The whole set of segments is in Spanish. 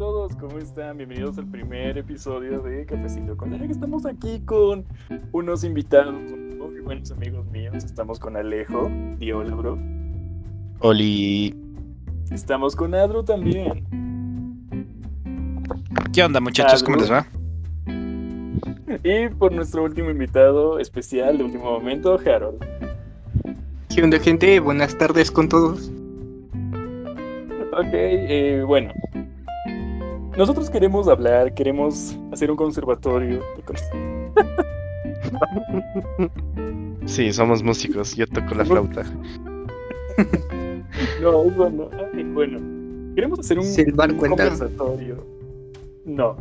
todos? ¿Cómo están? Bienvenidos al primer episodio de Cafecito con que Estamos aquí con unos invitados muy buenos amigos míos. Estamos con Alejo. y hola, bro. Oli. Estamos con Adro también. ¿Qué onda, muchachos? ¿Cómo les va? Y por nuestro último invitado especial de último momento, Harold. ¿Qué onda, gente? Buenas tardes con todos. Ok, eh, bueno. Nosotros queremos hablar, queremos hacer un conservatorio. Sí, somos músicos, yo toco la flauta. No, eso no. bueno, queremos hacer un, un conversatorio. No,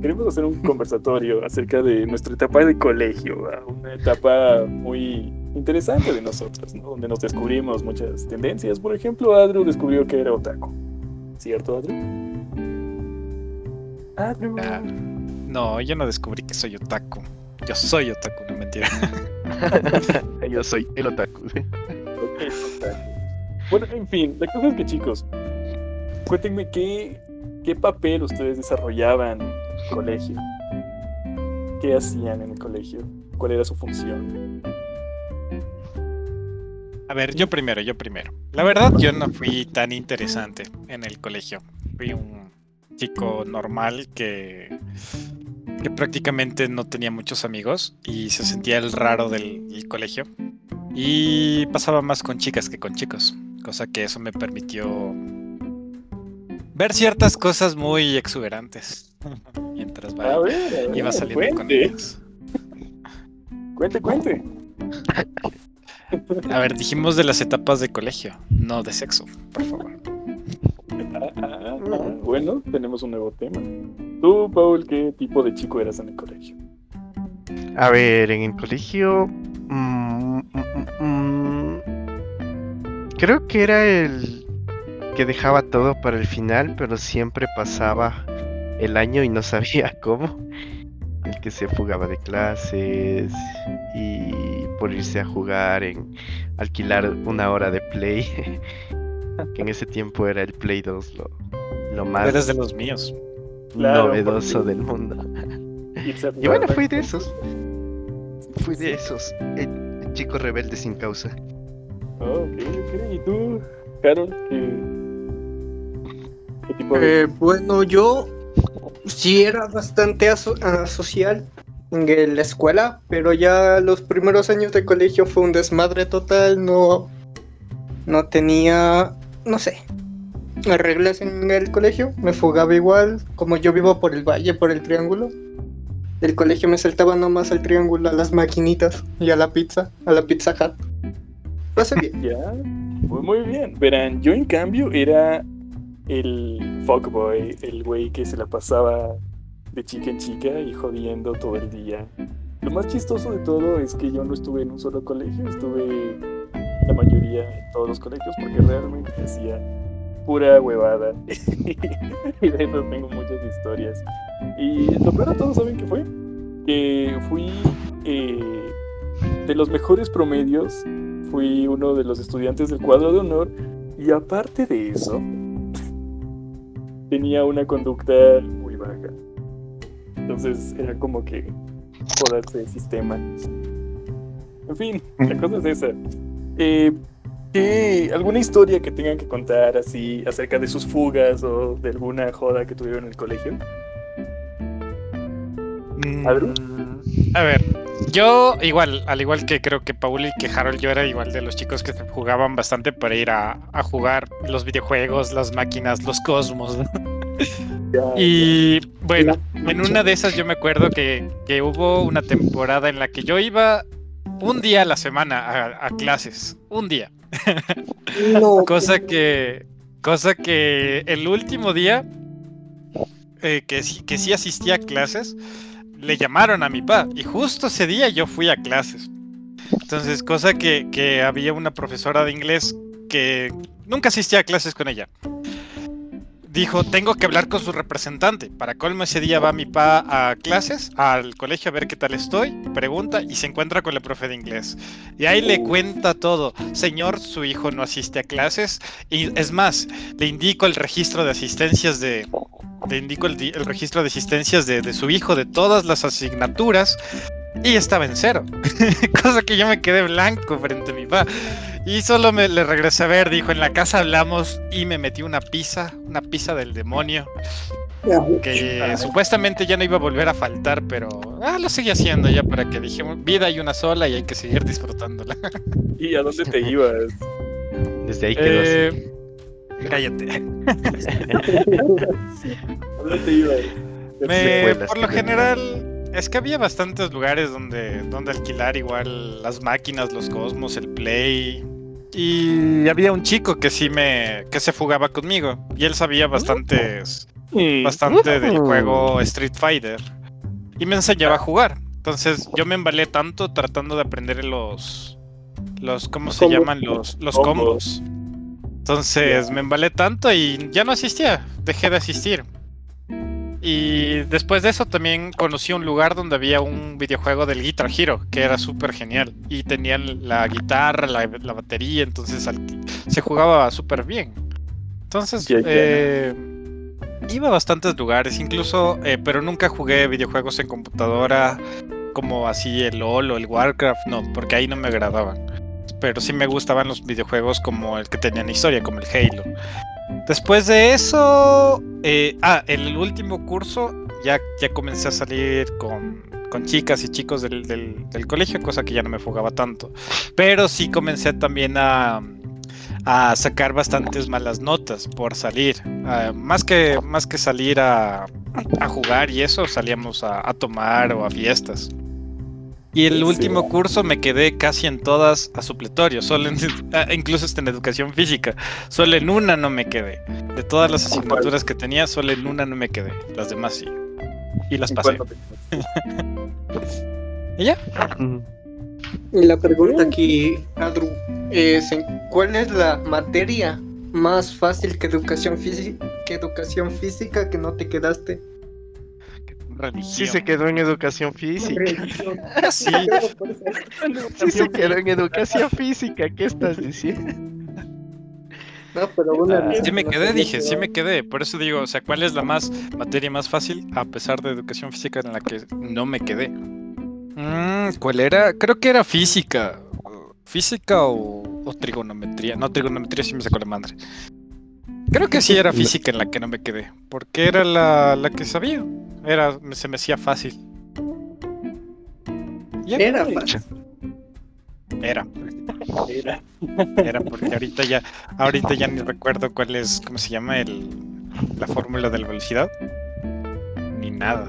queremos hacer un conversatorio acerca de nuestra etapa de colegio, una etapa muy interesante de nosotros, ¿no? donde nos descubrimos muchas tendencias. Por ejemplo, Adru descubrió que era otaku. ¿Cierto, Adru? Adru. Ah, no, yo no descubrí que soy otaku. Yo soy otaku, no mentira. yo soy el otaku. Bueno, en fin, la cosa es que chicos, cuéntenme qué, qué papel ustedes desarrollaban en el colegio. ¿Qué hacían en el colegio? ¿Cuál era su función? A ver, yo primero, yo primero. La verdad, yo no fui tan interesante en el colegio. Fui un chico normal que, que prácticamente no tenía muchos amigos y se sentía el raro del, colegio. Y pasaba más con chicas que con chicos, cosa que eso me permitió ver ciertas cosas muy exuberantes mientras iba saliendo con ellos. Cuente, cuente. A ver, dijimos de las etapas de colegio, no de sexo, por favor. Ah, bueno, tenemos un nuevo tema. Tú, Paul, ¿qué tipo de chico eras en el colegio? A ver, en el colegio... Mm, mm, mm, creo que era el que dejaba todo para el final, pero siempre pasaba el año y no sabía cómo. El que se fugaba de clases y por irse a jugar en alquilar una hora de play. que en ese tiempo era el Play 2 lo, lo más Eres de los míos. novedoso del mundo. y bueno, fui de esos. Fui de esos. El, chico rebelde sin causa. Oh, ¿Y tú, Carol? ¿Qué, qué tipo de... Eh, bueno, yo sí era bastante asocial en la escuela, pero ya los primeros años de colegio fue un desmadre total, no, no tenía, no sé, reglas en el colegio, me fugaba igual, como yo vivo por el valle, por el triángulo. El colegio me saltaba nomás al triángulo, a las maquinitas y a la pizza, a la pizza hut. Pasé bien. Ya, muy, muy bien. Verán, yo en cambio era el fuckboy, el güey que se la pasaba de chica en chica y jodiendo todo el día. Lo más chistoso de todo es que yo no estuve en un solo colegio, estuve la mayoría en todos los colegios porque realmente hacía pura huevada. y de eso tengo muchas historias. Y lo peor de todo, ¿saben qué fue? Que fui eh, de los mejores promedios, fui uno de los estudiantes del cuadro de honor y aparte de eso, tenía una conducta muy baja. Entonces era como que joderse el sistema. En fin, la cosa es esa. Eh, ¿Alguna historia que tengan que contar así acerca de sus fugas o de alguna joda que tuvieron en el colegio? Mm, a ver, yo igual, al igual que creo que Paul y que Harold, yo era igual de los chicos que jugaban bastante para ir a, a jugar los videojuegos, las máquinas, los cosmos. Y bueno, en una de esas yo me acuerdo que, hubo una temporada en la que yo iba un día a la semana a, clases, un día. Cosa que, cosa que el último día eh, que, que sí asistía a clases, le llamaron a mi papá y justo ese día yo fui a clases. Entonces, cosa que, que había una profesora de inglés que nunca asistía a clases con ella dijo, tengo que hablar con su representante. Para colmo ese día va mi pa a clases, al colegio a ver qué tal estoy, pregunta y se encuentra con la profe de inglés. Y ahí le cuenta todo. Señor, su hijo no asiste a clases. Y es más, le indico el registro de asistencias de, le indico el, registro de asistencias de, de, su hijo, de todas las asignaturas, y estaba en cero. Cosa que yo me quedé blanco frente a mi papá. Y solo me le regresé a ver, dijo, en la casa hablamos y me metí una pizza, una pizza del demonio. Que supuestamente ya no iba a volver a faltar, pero ah, lo seguí haciendo ya para que dijimos, vida hay una sola y hay que seguir disfrutándola. ¿Y a dónde te ibas? Desde ahí quedó eh, Cállate. ¿A dónde te ibas? Me, por lo general, es que había bastantes lugares donde, donde alquilar igual las máquinas, los cosmos, el play. Y había un chico que sí me. que se fugaba conmigo. Y él sabía bastantes. bastante del juego Street Fighter. Y me enseñaba a jugar. Entonces yo me embalé tanto tratando de aprender los. los ¿cómo se llaman? Los, los combos. Entonces me embalé tanto y ya no asistía. Dejé de asistir. Y después de eso también conocí un lugar donde había un videojuego del Guitar Hero, que era súper genial. Y tenían la guitarra, la, batería, entonces se jugaba súper bien. Entonces, eh, iba a bastantes lugares, incluso, eh, pero nunca jugué videojuegos en computadora como así el LOL o el Warcraft, no, porque ahí no me agradaban. Pero sí me gustaban los videojuegos como el que tenían historia, como el Halo. Después de eso, eh, ah, el último curso ya, ya comencé a salir con, chicas y chicos del, colegio, cosa que ya no me fugaba tanto. Pero sí comencé también a, sacar bastantes malas notas por salir. Ah, más, que, más que salir a, jugar y eso, salíamos a tomar o a fiestas. Y el último curso me quedé casi en todas a supletorio, solo ah, incluso en educación física. Solo en una no me quedé. De todas las asignaturas que tenía, solo en una no me quedé. Las demás sí. Y las pasé. ¿Y ya? Y la pregunta aquí, Adru, es ¿cuál es la materia más fácil que educación física que educación física que no te quedaste? Sí se quedó en educación física. sí. sí se quedó en educación física. ¿Qué estás diciendo? No, pero una sí me quedé, dije, sí me quedé. Por eso digo, o sea, ¿cuál es la más materia más fácil a pesar de educación física en la que no me quedé? Mm, ¿Cuál era? Creo que era física. Física o, o, trigonometría. No, trigonometría sí me sacó la madre. Creo que sí era física en la que no me quedé, porque era la, la que sabía. Era, se me hacía fácil. era fácil. Era. Era. Era porque ahorita ya, ahorita ya ni recuerdo cuál es, ¿cómo se llama? El, la fórmula de la velocidad. Ni nada.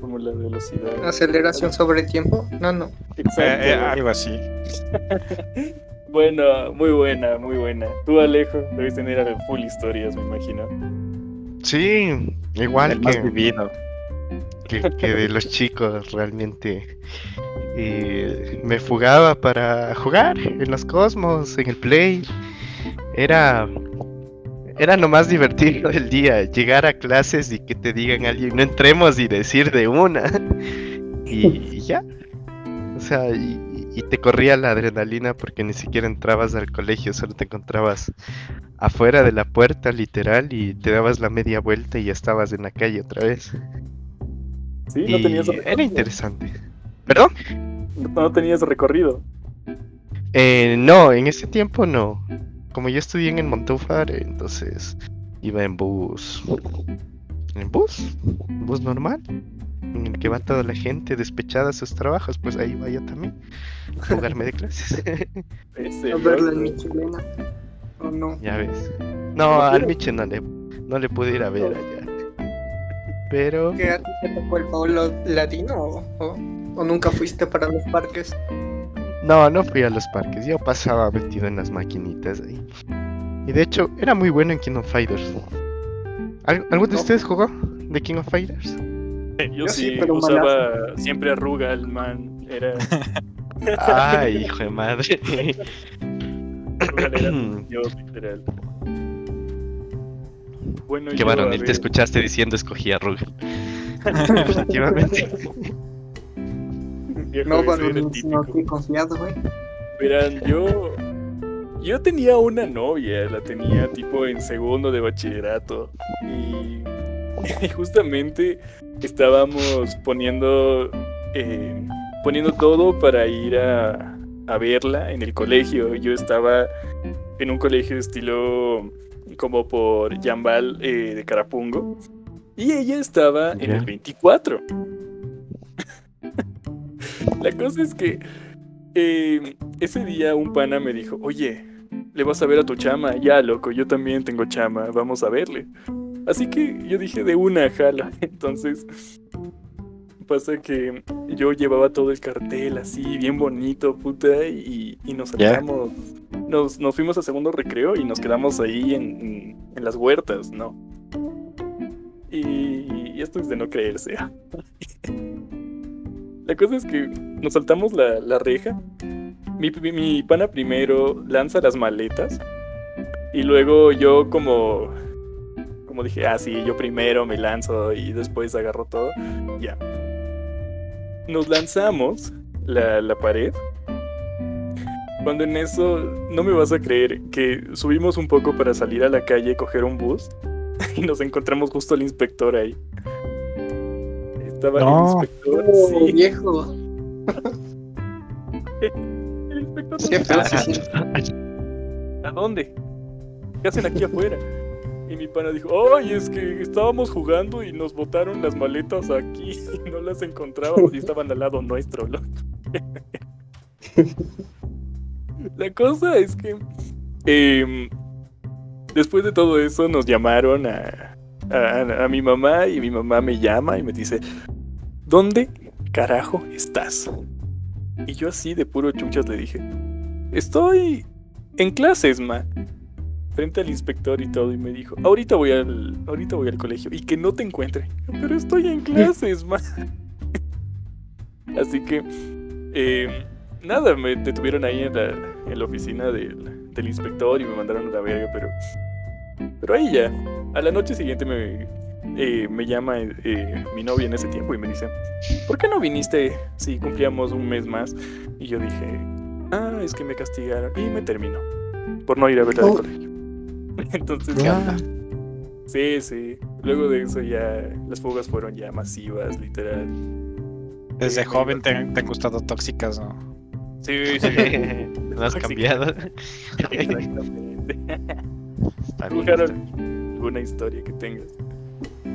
Fórmula de velocidad. Aceleración sobre tiempo. No, no. Exacto. Eh, eh, algo así. Bueno, muy buena, muy buena. Tú, Alejo, debes tener full historias, me imagino. Sí, igual que, vivido. Que, de los chicos realmente. Eh, me fugaba para jugar en los cosmos, en el play. Era. Era lo más divertido del día, llegar a clases y que te digan alguien, no entremos y decir de una. y ya. O sea, y, y te corría la adrenalina porque ni siquiera entrabas al colegio, solo te encontrabas afuera de la puerta literal y te dabas la media vuelta y ya estabas en la calle otra vez. Sí, no tenías recorrido. Era interesante. ¿Perdón? No, tenías recorrido. Eh, no, en ese tiempo no. Como yo estudié en el Montúfar, entonces iba en bus. ¿En bus? ¿Bus normal? en el que va toda la gente despechada a sus trabajos, pues ahí va yo también a jugarme de clases. a verla en Michelena. ¿O no? Ya ves. No, al Miche no le, no le pude ir a ver allá. Pero. ¿Qué a ti te tocó el Pablo Latino o, o, nunca fuiste para los parques? No, no fui a los parques. Yo pasaba metido en las maquinitas ahí. Y de hecho, era muy bueno en King of Fighters. ¿Algo, de ustedes jugó de King of Fighters? Yo, sí, usaba siempre arruga el man. Era. Ay, hijo de madre. yo, literal. Bueno, Qué varonil te escuchaste diciendo escogí arruga. Efectivamente. no, varonil, no, qué confiado, güey. Verán, yo. Yo tenía una novia, la tenía tipo en segundo de bachillerato. Y y justamente estábamos poniendo, eh, poniendo todo para ir a, a verla en el colegio. Yo estaba en un colegio de estilo como por Yambal eh, de Carapungo. Y ella estaba en el 24. La cosa es que eh, ese día un pana me dijo, oye, le vas a ver a tu chama. Ya, loco, yo también tengo chama, vamos a verle. Así que yo dije de una, jala. Entonces pasa que yo llevaba todo el cartel así, bien bonito, puta, y, nos sacamos. Nos, nos, fuimos a segundo recreo y nos quedamos ahí en, en, las huertas, ¿no? Y, esto es de no creerse. la cosa es que nos saltamos la, la reja. Mi, mi pana primero lanza las maletas. Y luego yo como como dije, ah, sí, yo primero me lanzo y después agarro todo. Ya nos lanzamos la, la pared. Cuando en eso, no me vas a creer que subimos un poco para salir a la calle, coger un bus y nos encontramos justo el inspector ahí. Estaba el inspector. Oh, viejo. el inspector. ¿A dónde? ¿Qué hacen aquí afuera? Y mi pana dijo, ay, es que estábamos jugando y nos botaron las maletas aquí y no las encontrábamos y estaban al lado nuestro. La cosa es que em, después de todo eso nos llamaron a, a, mi mamá y mi mamá me llama y me dice, ¿dónde carajo estás? Y yo así de puro chuchas le dije, estoy en clases, ma frente al inspector y todo y me dijo, ahorita voy al, ahorita voy al colegio y que no te encuentre. Pero estoy en clases, man. Así que, eh, nada, me detuvieron ahí en la, en la oficina del, del, inspector y me mandaron a la verga, pero, pero ahí ya. A la noche siguiente me, eh, me llama eh, mi novia en ese tiempo y me dice, ¿por qué no viniste si cumplíamos un mes más? Y yo dije, ah, es que me castigaron y me terminó por no ir a verla oh. colegio. Entonces, sí, sí. Luego de eso ya las fugas fueron ya masivas, literal. Desde joven te, han gustado tóxicas, ¿no? Sí, sí. no has cambiado. Exactamente. alguna historia que tengas.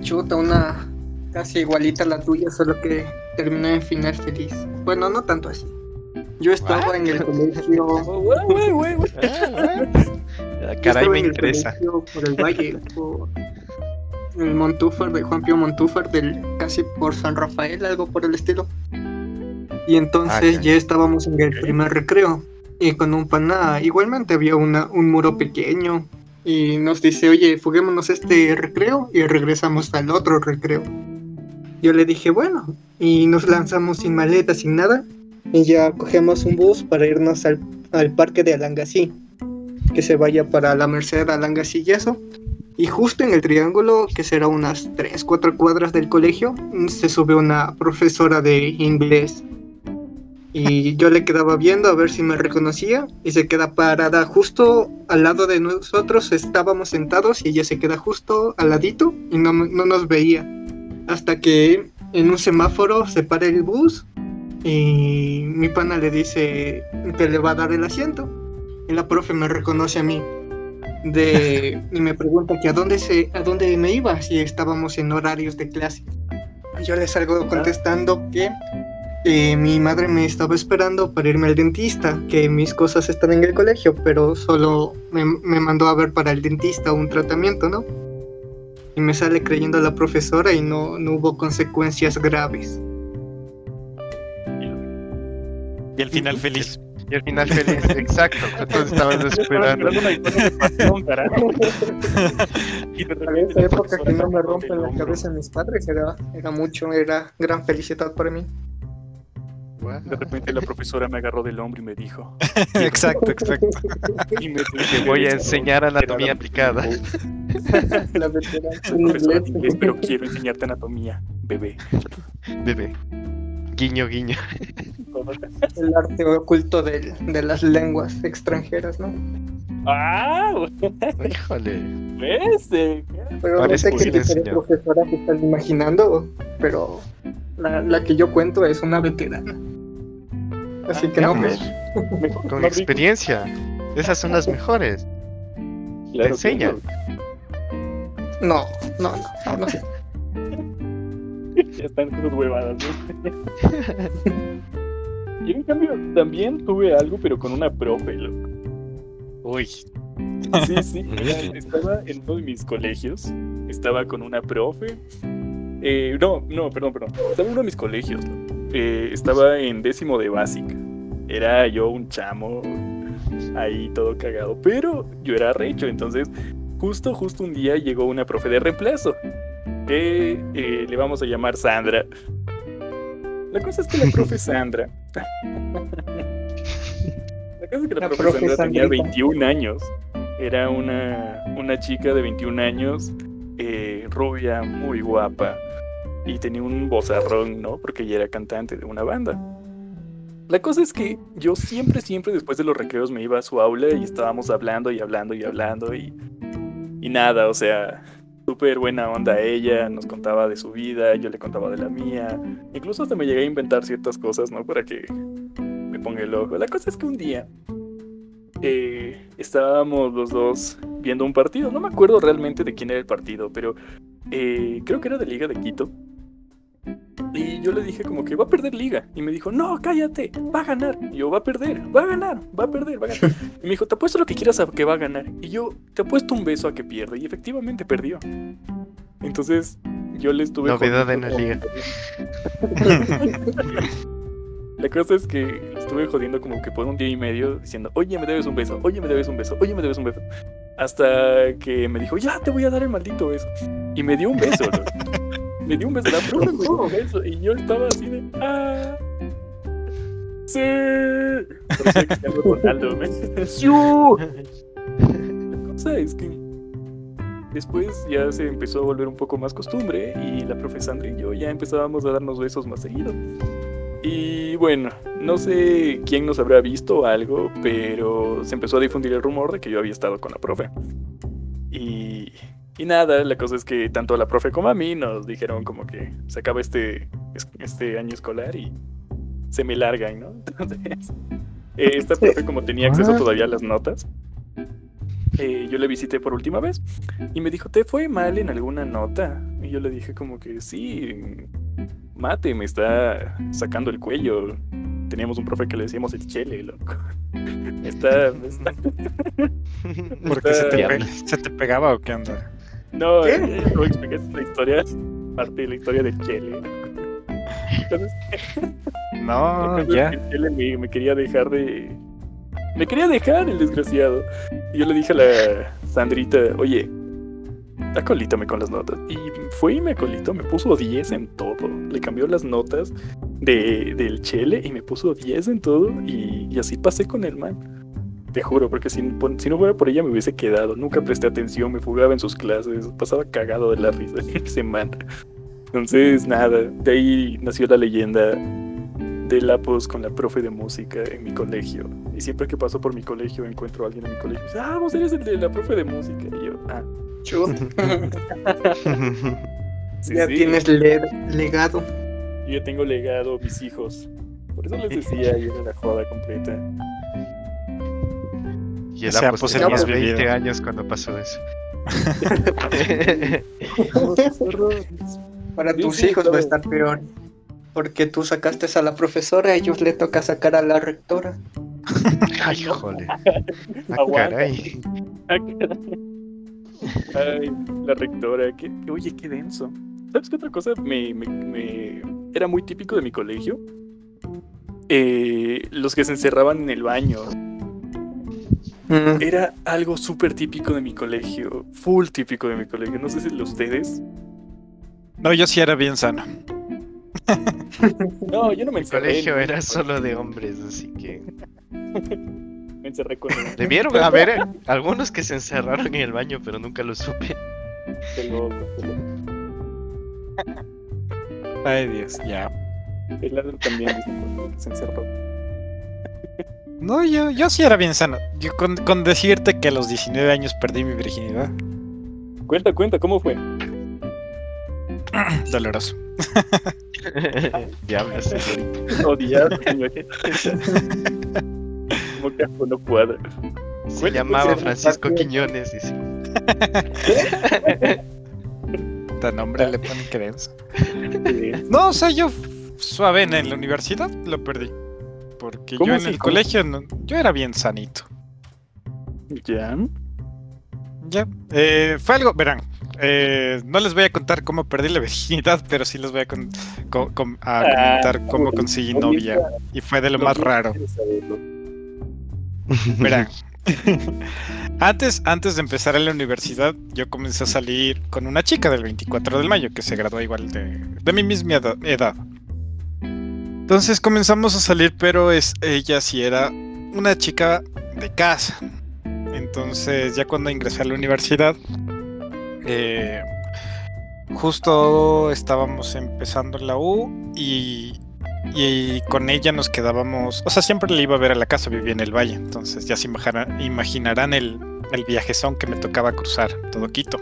Chuta, una casi igualita a la tuya, solo que terminó en final feliz. Bueno, no tanto así. Yo estaba en el colegio. Caray, me interesa. Por el Valle, por el Montúfar, de Juan Pío Montúfar, del, casi por San Rafael, algo por el estilo. Y entonces ah, ya estábamos en el primer recreo. Y con un pana, igualmente había una, un muro pequeño. Y nos dice, oye, fuguémonos este recreo y regresamos al otro recreo. Yo le dije, bueno, y nos lanzamos sin maleta, sin nada. Y ya cogemos un bus para irnos al, al parque de Alangasí que se vaya para la Merced, Alangas y eso. Y justo en el triángulo, que será unas 3, 4 cuadras del colegio, se sube una profesora de inglés. Y yo le quedaba viendo a ver si me reconocía y se queda parada justo al lado de nosotros. Estábamos sentados y ella se queda justo al ladito y no, no nos veía. Hasta que en un semáforo se para el bus y mi pana le dice que le va a dar el asiento y la profe me reconoce a mí de, y me pregunta que a dónde, se, a dónde me iba si estábamos en horarios de clase. Yo le salgo contestando que eh, mi madre me estaba esperando para irme al dentista, que mis cosas están en el colegio, pero solo me, me mandó a ver para el dentista un tratamiento, ¿no? Y me sale creyendo a la profesora y no, no hubo consecuencias graves. Y al final feliz. Y al final feliz, exacto. Entonces estabas esperando. y en esa época que no me rompen la cabeza mis padres era, era mucho, era gran felicidad para mí. De repente la profesora me agarró del hombro y me dijo. exacto, exacto. Y me te voy a enseñar anatomía aplicada. la veterana pero quiero enseñarte anatomía, bebé. Bebé. Guiño, guiño. El arte oculto de, de las lenguas extranjeras, ¿no? ¡Ah! Híjole. ¿Ves? Pero no sé qué diferentes profesoras están imaginando, pero la, la, que yo cuento es una veterana. Así que no me... Con experiencia. Esas son las mejores. Te enseñan. No, no, no, no. Ya están sus huevadas. y en cambio, también tuve algo, pero con una profe, loco. Uy. Sí, sí. estaba en uno de mis colegios. Estaba con una profe. Eh, no, no, perdón, perdón. Estaba en uno de mis colegios. Eh, estaba en décimo de básica. Era yo un chamo ahí todo cagado. Pero yo era recho, entonces justo, justo un día llegó una profe de reemplazo. Que eh, le vamos a llamar Sandra. La cosa es que la profe Sandra. la cosa es que la, profe, Sandra tenía 21 años. Era una, una chica de 21 años, eh, rubia, muy guapa. Y tenía un bozarrón, ¿no? Porque ella era cantante de una banda. La cosa es que yo siempre, siempre después de los recreos me iba a su aula y estábamos hablando y hablando y hablando y, y nada, o sea, súper buena onda ella, nos contaba de su vida, yo le contaba de la mía, incluso hasta me llegué a inventar ciertas cosas, ¿no? Para que me ponga el ojo. La cosa es que un día eh, estábamos los dos viendo un partido, no me acuerdo realmente de quién era el partido, pero eh, creo que era de Liga de Quito. Y yo le dije como que va a perder liga. Y me dijo, no, cállate, va a ganar. Y yo, va a perder, va a ganar, va a perder, va a ganar. Y me dijo, te apuesto lo que quieras a que va a ganar. Y yo, te apuesto un beso a que pierde. Y efectivamente perdió. Entonces, yo le estuve... Novedad en la liga. La cosa es que estuve jodiendo como que por un día y medio diciendo, oye, me debes un beso, oye, me debes un beso, oye, me debes un beso. Hasta que me dijo, ya te voy a dar el maldito beso. Y me dio un beso. Me dio un beso, la profe me dio un beso y yo estaba así de, ah, sí. Pero que Ronaldo, ¡Sí! La cosa es que después ya se empezó a volver un poco más costumbre y la profe Sandra y yo ya empezábamos a darnos besos más seguido. Y bueno, no sé quién nos habrá visto o algo, pero se empezó a difundir el rumor de que yo había estado con la profe. Y y nada, la cosa es que tanto a la profe como a mí nos dijeron como que se acaba este, este año escolar y se me largan, ¿no? Entonces, eh, esta profe como tenía acceso todavía a las notas, eh, yo le visité por última vez y me dijo, ¿te fue mal en alguna nota? Y yo le dije como que sí, mate, me está sacando el cuello. Teníamos un profe que le decíamos el chele, loco. Está... está... ¿Por qué se, te se te pegaba o qué onda? No, ¿Qué? Eh, como explicaste la historia, parte de la historia de Chele. no, ya. Chele me, me, quería dejar de. Me quería dejar el desgraciado. Y yo le dije a la Sandrita, oye, acolítame con las notas. Y fue y me acolitó, me puso 10 en todo. Le cambió las notas de, del Chele y me puso 10 en todo. Y, y así pasé con el man. Te juro, porque si, si, no fuera por ella me hubiese quedado. Nunca presté atención, me fugaba en sus clases, pasaba cagado de la risa en semana. Entonces, nada, de ahí nació la leyenda de Lapos con la profe de música en mi colegio. Y siempre que paso por mi colegio encuentro a alguien en mi colegio y dice, ah, vos eres el de la profe de música. Y yo, ah. ya tienes legado. Yo ya tengo legado, mis hijos. Por eso les decía, y era la joda completa. Y el o sea, pues tenía 20 años cuando pasó eso. Para tus hijos va a estar peor. Porque tú sacaste a la profesora, a ellos le toca sacar a la rectora. Ay, joder. Ah, caray. Ay, la rectora. Que, oye, qué denso. ¿Sabes qué otra cosa me, me, me... era muy típico de mi colegio? Eh, los que se encerraban en el baño era algo súper típico de mi colegio, full típico de mi colegio. No sé si lo ustedes. No, yo sí era bien sano. no, yo no me encerré. Mi colegio era solo de hombres, así que. me encerré con. Debieron haber eh, algunos que se encerraron en el baño, pero nunca lo supe. Ay, Dios, ya. El lado también se encerró. No, yo, sí era bien sano. Yo con, decirte que a los 19 años perdí mi virginidad. Cuenta, cuenta, ¿cómo fue? Doloroso. Diablos. Odiado, señor. Como que no cuadra. Se Cuenta, llamaba. Francisco Quiñones, dice. Tan nombre le ponen creencia. No, o sea, yo suave en la universidad lo perdí. Porque yo ¿Cómo en el ¿Cómo? colegio no- yo era bien sanito. ¿Ya? Ya. Eh, fue algo, verán. eh, no les voy a contar cómo perdí la virginidad, pero sí les voy a, con- co- com- a Ah, comentar cómo conseguí novia. Y fue de lo más raro. Verán. antes, antes de empezar en la universidad, yo comencé a salir con una chica del 24 de mayo que se graduó igual de, de mi misma edad- edad. Entonces comenzamos a salir, pero es, ella sí era una chica de casa. Entonces, ya cuando ingresé a la universidad, eh, justo estábamos empezando la U y, y con ella nos quedábamos, o sea, siempre le iba a ver a la casa, vivía en el valle, entonces ya se imagina- imaginarán el, el viajezón que me tocaba cruzar todo Quito.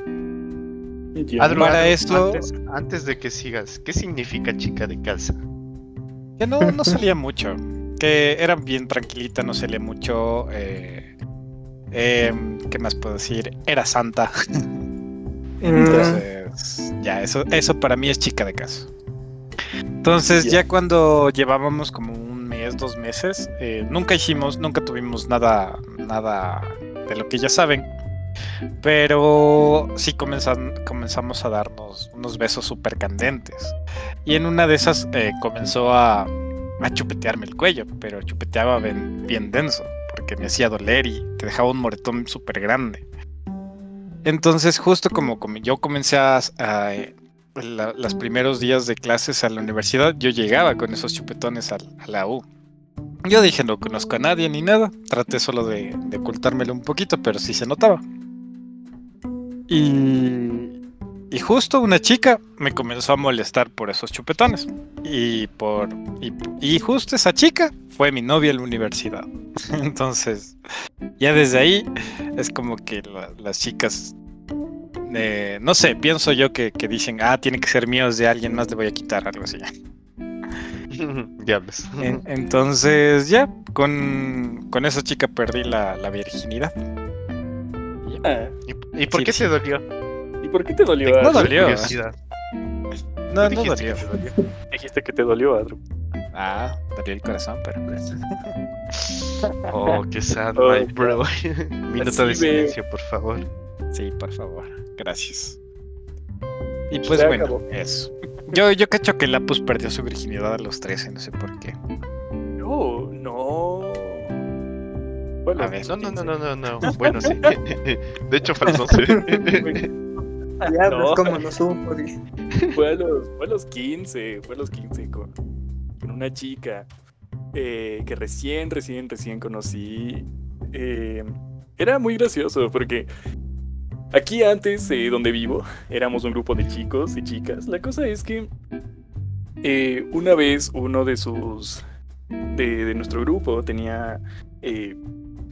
Adro, Para esto- Antes, antes de que sigas, ¿qué significa chica de casa? Que no, no salía mucho, que era bien tranquilita, no salía mucho. Eh, em, ¿Qué más puedo decir? Era santa. Entonces, ya, eso, eso para mí es chica de casa. Entonces, Ya. ya cuando llevábamos como un mes, dos meses, eh, nunca hicimos, nunca tuvimos nada, nada de lo que ya saben. Pero sí comenzamos a darnos unos besos súper candentes. Y en una de esas eh, comenzó a, chupetearme el cuello, pero chupeteaba bien, denso, porque me hacía doler y te dejaba un moretón súper grande. Entonces, justo como, yo comencé a, eh, los primeros días de clases a la universidad, yo llegaba con esos chupetones a, la U. Yo dije, no conozco a nadie ni nada, traté solo de, de ocultármelo un poquito, pero sí se notaba. Y, y justo una chica me comenzó a molestar por esos chupetones. Y por y, y justo esa chica fue mi novia en la universidad. Entonces, ya desde ahí es como que la- las chicas, eh, no sé, pienso yo que, que dicen, ah, tiene que ser míos de alguien más, le voy a quitar algo así. Diablos. En- entonces, ya, con, con esa chica perdí la, la virginidad. Ah, ¿Y, y por Sí, qué sí. te dolió? ¿Y por qué te dolió? No dolió. Curiosidad. No, no dolió. Dijiste que te dolió, Adro. Ah, dolió el corazón, pero... Oh, qué sad, Oh, my bro. Minuto de silencio, por favor. Sí, por favor. Gracias. Y pues Se bueno, acabó. eso. Yo, yo cacho que Lapus perdió su virginidad a los 13, no sé por qué. No, no. Bueno, A ver. No, no, no, no, no, no. Bueno, sí. De hecho, fue a los 11. Ya No. ves cómo no supo. Fue a los, fue a los 15, fue a los 15 con, con una chica eh, que recién, recién, recién conocí. Eh, era muy gracioso porque aquí antes, eh, donde vivo, éramos un grupo de chicos y chicas. La cosa es que eh, una vez uno de sus, de, de nuestro grupo tenía eh,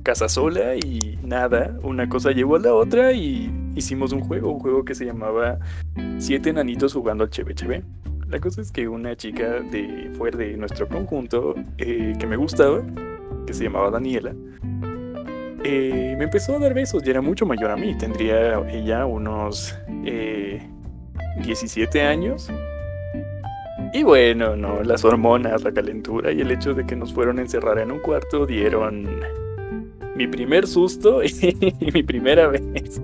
casa sola y nada, una cosa llevó a la otra y hicimos un juego, un juego que se llamaba siete enanitos jugando al Cheve Cheve. La cosa es que una chica de fue de nuestro conjunto eh, que me gustaba, que se llamaba Daniela, eh, me empezó a dar besos y era mucho mayor a mí. Tendría ella unos eh, 17 años. Y bueno, no, las hormonas, la calentura y el hecho de que nos fueron a encerrar en un cuarto dieron mi primer susto y mi primera vez.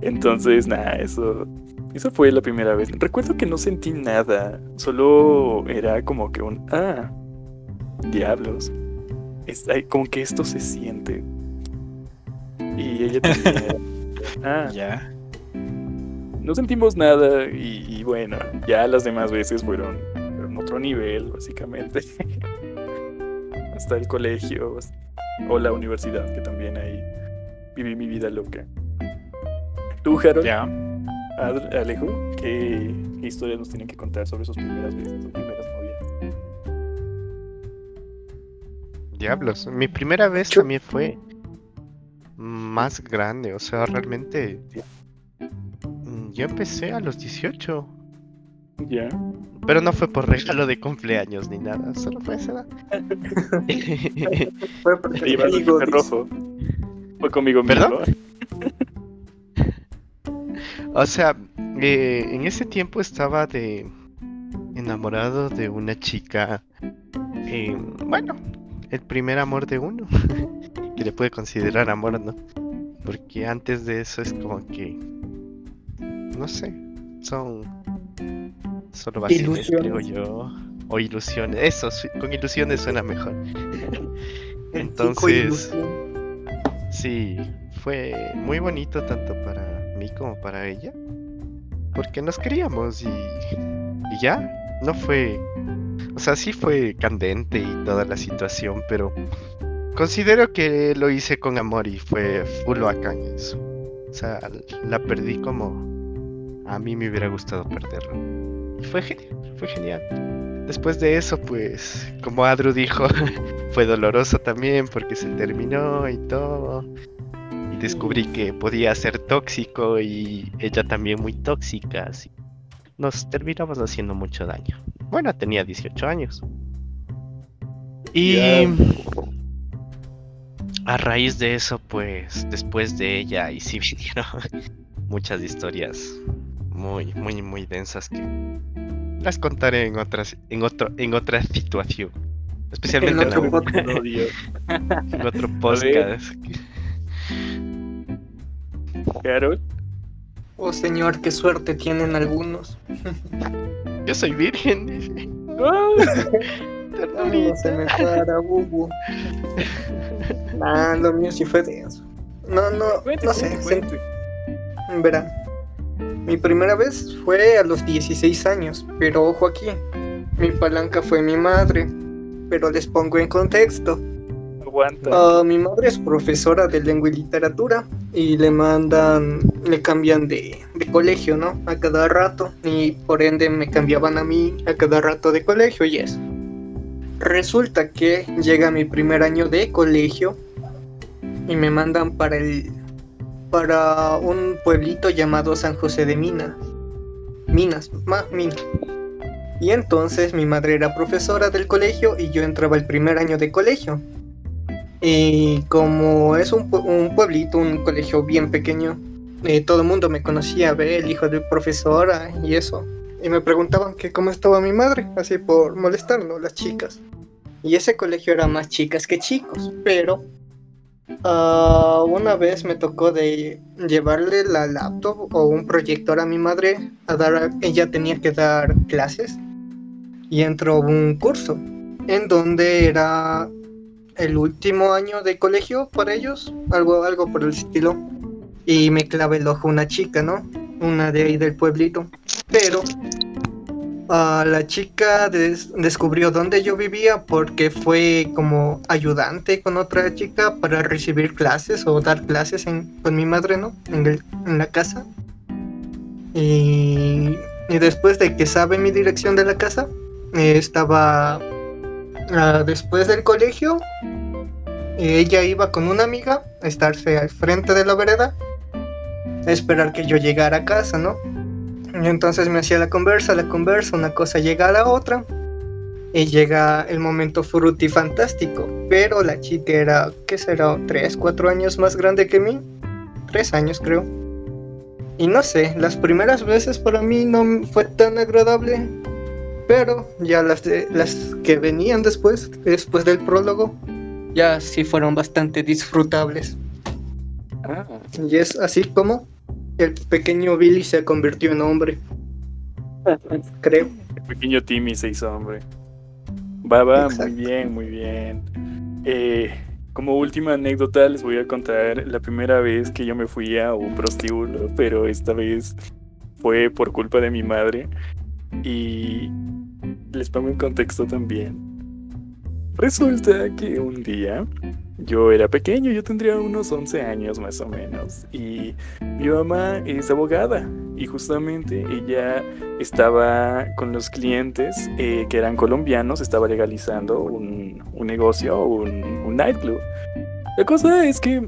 Entonces, nada, eso, eso fue la primera vez. Recuerdo que no sentí nada, solo era como que un, ah, diablos. Es, como que esto se siente. Y ella también. ah, Ya. no sentimos nada y, y bueno, ya las demás veces fueron, fueron otro nivel, básicamente. Hasta el colegio o la universidad, que también ahí viví mi vida loca. ¿Tú, Harold? Ya. Ad- Alejo, ¿qué, qué historias nos tienen que contar sobre sus primeras veces o primeras novias? Diablos. Mi primera vez Yo- también fue más grande. O sea, realmente yo empecé a los 18. Ya. Pero no fue por regalo de cumpleaños ni nada, solo fue esa. Fue porque Te el amigo, jefe rojo. Fue conmigo ¿Perdón? mismo. O sea, eh, en ese tiempo estaba de enamorado de una chica. eh, bueno, el primer amor de uno. que le puede considerar amor, ¿no? Porque antes de eso es como que. No sé. Son. Solo creo Ilusiones. yo. O ilusiones. Eso, con ilusiones suena mejor. Entonces-. Sí, fue muy bonito tanto para mí como para ella. Porque nos queríamos y, y ya. No fue. O sea, sí fue candente y toda la situación, pero considero que lo hice con amor y fue full bacán eso. O sea, la perdí como a mí me hubiera gustado perderlo. Y fue genial, fue genial. Después de eso, pues, como Adru dijo, fue doloroso también porque se terminó y todo. Y descubrí que podía ser tóxico y ella también muy tóxica, así. Nos terminamos haciendo mucho daño. Bueno, tenía 18 años. Y a raíz de eso, pues, después de ella, y sí vinieron muchas historias muy, muy, muy densas que las contaré en otras, en otro, en otra situación. Especialmente en, otro la- podcast. No, en otro podcast. Carol. Oh señor, qué suerte tienen algunos. Yo soy virgen, dice. No se me para, bubu. Nah, lo mío sí fue de eso. No, no, Cuente, no sé. cuente. Verán. Mi primera vez fue a los 16 años, pero ojo aquí. Mi palanca fue mi madre. Pero les pongo en contexto. Aguanta. Ah, mi madre es profesora de lengua y literatura y le mandan, le cambian de, de colegio, ¿no? A cada rato y por ende me cambiaban a mí a cada rato de colegio y eso. Resulta que llega mi primer año de colegio y me mandan para el para un pueblito llamado San José de Minas. Minas, ma, Minas. Y entonces mi madre era profesora del colegio y yo entraba el primer año de colegio. Y como es un, pue- un pueblito, un colegio bien pequeño, eh, todo el mundo me conocía, ve, el hijo de profesora y eso. Y me preguntaban que cómo estaba mi madre, así por molestarnos las chicas. Y ese colegio era más chicas que chicos, pero ah, una vez me tocó de llevarle la laptop o un proyector a mi madre a dar, ella tenía que dar clases y entró un curso en donde era el último año de colegio para ellos, algo, algo por el estilo. Y me clavé el ojo una chica, ¿no? Una de ahí del pueblito. Pero ah, la chica des- descubrió dónde yo vivía porque fue como ayudante con otra chica para recibir clases o dar clases con mi madre, ¿no? En, el- la casa. Y, después de que sabe mi dirección de la casa, estaba Ah, después del colegio, ella iba con una amiga a estarse al frente de la vereda, a esperar que yo llegara a casa, ¿no? Y entonces me hacía la conversa, la conversa, una cosa llega a la otra, y llega el momento fantástico, pero la chica era, ¿qué será? ¿Tres, cuatro años más grande que mí? Tres años creo. Y no sé, las primeras veces para mí no fue tan agradable, pero ya las, de- las que venían después, después del prólogo, ya sí fueron bastante disfrutables. Ah, Y es así como el pequeño Billy se convirtió en hombre. Creo. el pequeño Timmy se hizo hombre. Va, va, muy Exacto. bien, muy bien. Eh, como última anécdota les voy a contar la primera vez que yo me fui a un prostíbulo, pero esta vez fue por culpa de mi madre. Y les pongo en contexto también. Resulta que un día yo era pequeño, yo tendría unos 11 años más o menos, y mi mamá es abogada y justamente ella estaba con los clientes eh, que eran colombianos, estaba legalizando un, un negocio, un, un nightclub. La cosa es que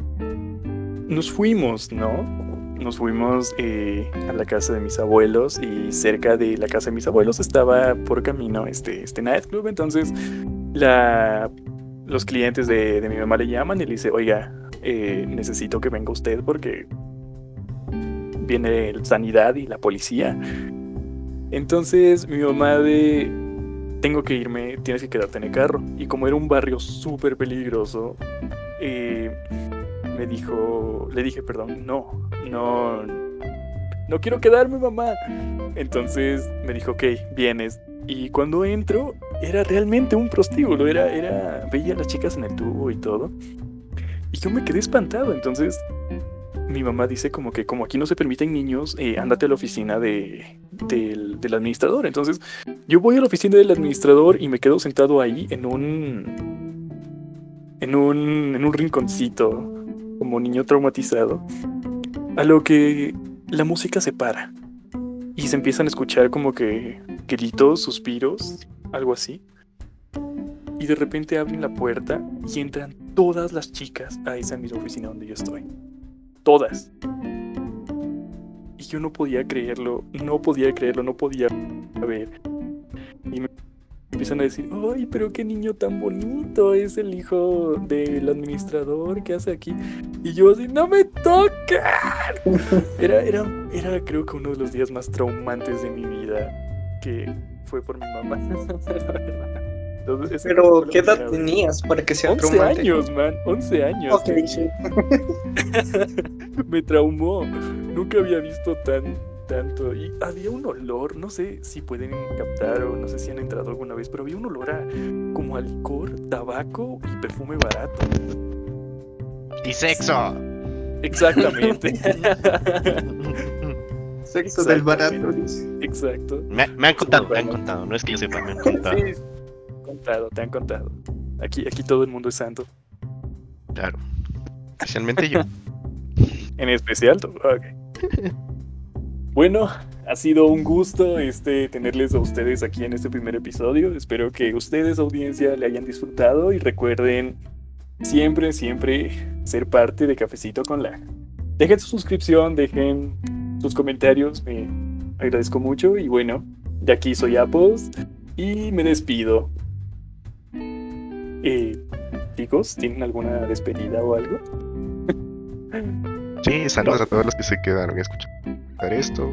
nos fuimos, ¿no? nos fuimos eh, a la casa de mis abuelos y cerca de la casa de mis abuelos estaba por camino este, este nightclub. Entonces la, los clientes de, mi mamá le llaman y le dice, oiga, eh, necesito que venga usted porque viene sanidad y la policía. Entonces mi mamá de, tengo que irme, tienes que quedarte en el carro. Y como era un barrio súper peligroso, eh, me dijo, le dije, perdón, no, no, no quiero quedarme, mamá. Entonces me dijo, ok, vienes. Y cuando entro, era realmente un prostíbulo, era, era, veía a las chicas en el tubo y todo. Y yo me quedé espantado, entonces mi mamá dice como que como aquí no se permiten niños, eh, ándate a la oficina de, del, del, administrador. Entonces yo voy a la oficina del administrador y me quedo sentado ahí en un, en un, en un rinconcito, como niño traumatizado. A lo que la música se para y se empiezan a escuchar como que gritos, suspiros, algo así. Y de repente abren la puerta y entran todas las chicas a esa misma oficina donde yo estoy. Todas. Y yo no podía creerlo, no podía creerlo, no podía ver. Y me empiezan a decir, ay, pero qué niño tan bonito, es el hijo del administrador que hace aquí. Y yo así, no me tocan. Era, era, era creo que uno de los días más traumantes de mi vida, que fue por mi mamá. Pero, ¿qué edad tenías para que sea 11 años, man. 11 años. Ok, sí. Me traumó. Nunca había visto tan, tanto. Y había un olor, no sé si pueden captar o no sé si han entrado alguna vez, pero había un olor a como a licor, tabaco y perfume barato. Y sexo. Exactamente. Sexo del barato. Exacto. Me, me han contado, me han contado. No es que yo sepa, me han contado. Sí, contado, te han contado. Aquí, aquí todo el mundo es santo. Claro. Especialmente yo. En especial tú. Ok. Bueno, ha sido un gusto este, tenerles a ustedes aquí en este primer episodio. Espero que ustedes, audiencia, le hayan disfrutado y recuerden siempre, siempre ser parte de Cafecito con la. Dejen su suscripción, dejen sus comentarios, me agradezco mucho. Y bueno, de aquí soy Apples y me despido. Eh, chicos, ¿tienen alguna despedida o algo? Sí, saludos a todos los que se quedaron a escuchar esto.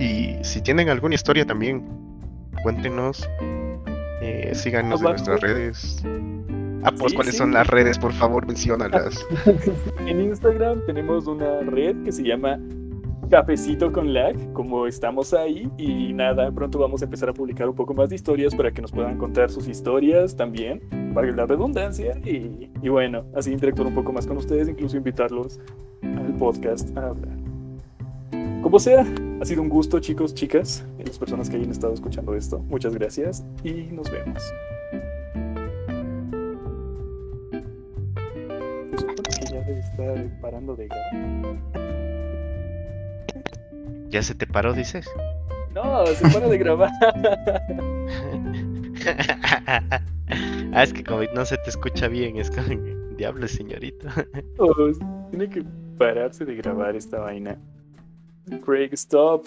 Y si tienen alguna historia también, cuéntenos. Eh, síganos en nuestras redes. Ah, pues, ¿cuáles son las redes? Por favor, menciónalas. en Instagram tenemos una red que se llama Cafecito con Lag, como estamos ahí. Y nada, pronto vamos a empezar a publicar un poco más de historias para que nos puedan contar sus historias también, para la redundancia. Y, y bueno, así interactuar un poco más con ustedes, incluso invitarlos al podcast a hablar. Como sea, ha sido un gusto, chicos, chicas, y las personas que hayan estado escuchando esto. Muchas gracias y nos vemos. Que ya debe estar parando de grabar. ¿Ya se te paró, dices? No, se para de grabar. ah, es que como no se te escucha bien, es como diablo, señorita. Oh, tiene que pararse de grabar esta vaina. Craig, stop.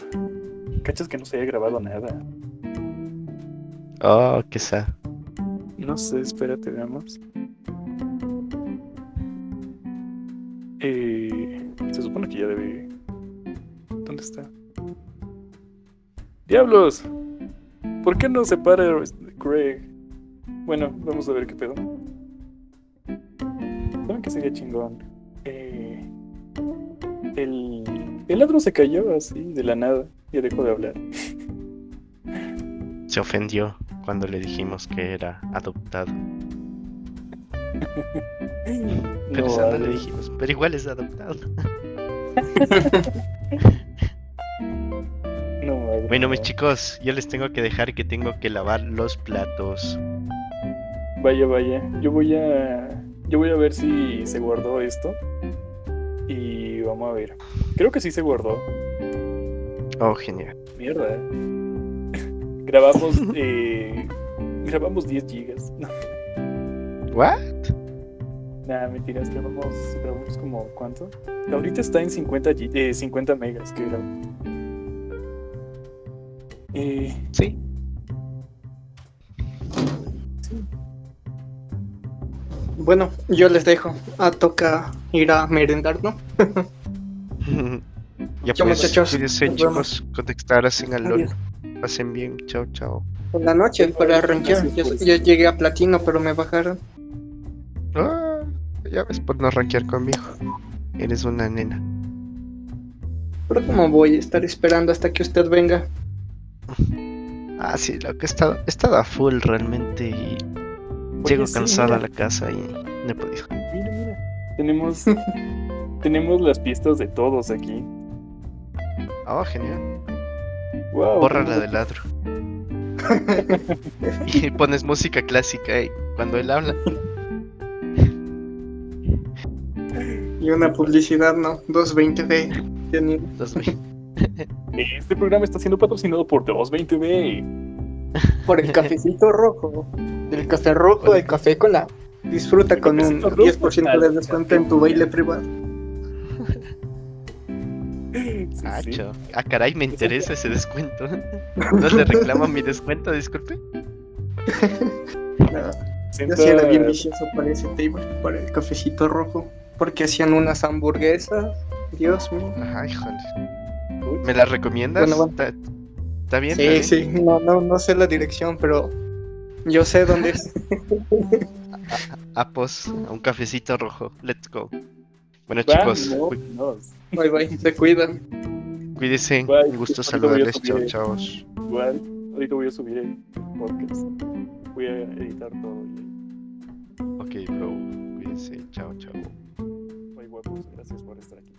¿Cachas que no se haya grabado nada? Oh, qué. No sé, espérate, veamos. ¿Dónde está? ¡Diablos! ¿Por qué no se para Craig? Bueno, vamos a ver qué pedo. ¿Saben que sería chingón? Eh, el el ladro se cayó así, de la nada, y dejó de hablar. Se ofendió cuando le dijimos que era adoptado. Pero no, le dijimos, pero igual es adoptado. no, bueno, mis chicos, yo les tengo que dejar que tengo que lavar los platos. Vaya, vaya. Yo voy a. Yo voy a ver si se guardó esto. Y vamos a ver. Creo que sí se guardó. Oh, genial. Mierda. grabamos. Eh, grabamos 10 gigas. ¿What? Nah, mentiras, grabamos, grabamos como, ¿cuánto? Ahorita está en 50, gi- eh, 50 megas que grabo. Eh, Sí. sí. Bueno, yo les dejo. Ah, toca ir a merendar, ¿no? ya Chao, pues, muchachos. cuídense chicos, conectarse en el LOL. Pasen bien, chao, chao. En la noche para. Yo, Gracias, pues. yo llegué a platino, pero me bajaron. Ah, ya ves por no rankear conmigo. Eres una nena. Pero como voy a estar esperando hasta que usted venga. Ah, sí, lo que he estado, he estado a full realmente y llego sí, cansado a la casa y no he podido. Mira, mira. Tenemos, tenemos las pistas de todos aquí. Oh, genial. Wow. Borra la de ladro. y pones música clásica y cuando él habla. Y una publicidad, ¿no? 220B. Tiene- los ve. Este programa está siendo patrocinado por 220B. Por el cafecito rojo. El café rojo, el café con la. Disfruta El con un cafecito rojo, 10% de descuento en tu baile privado. Sí, Ah, sí. Ah, caray, me interesa ese descuento. ¿No le reclamo mi descuento? Disculpe. No, Sienta- yo sí era bien vicioso para ese table, para el cafecito rojo. Porque hacían unas hamburguesas. Dios mío. Ajá, híjole. ¿Me la recomiendas? Bueno, bueno. ¿Está, está bien? Sí, ¿Está bien? sí. No, no, no sé la dirección, pero yo sé dónde es. Ah, pues, a un cafecito rojo. Let's go. Bueno, chicos. Bye bye, se cuidan. cuídense. Bye. Un gusto Ahorita saludarles. Chao, chavos. Igual, ahorita voy a subir el podcast. Voy a editar todo. y- Ok, bro. Cuídense. Chao, chao. Bye, guapos. Gracias por estar aquí.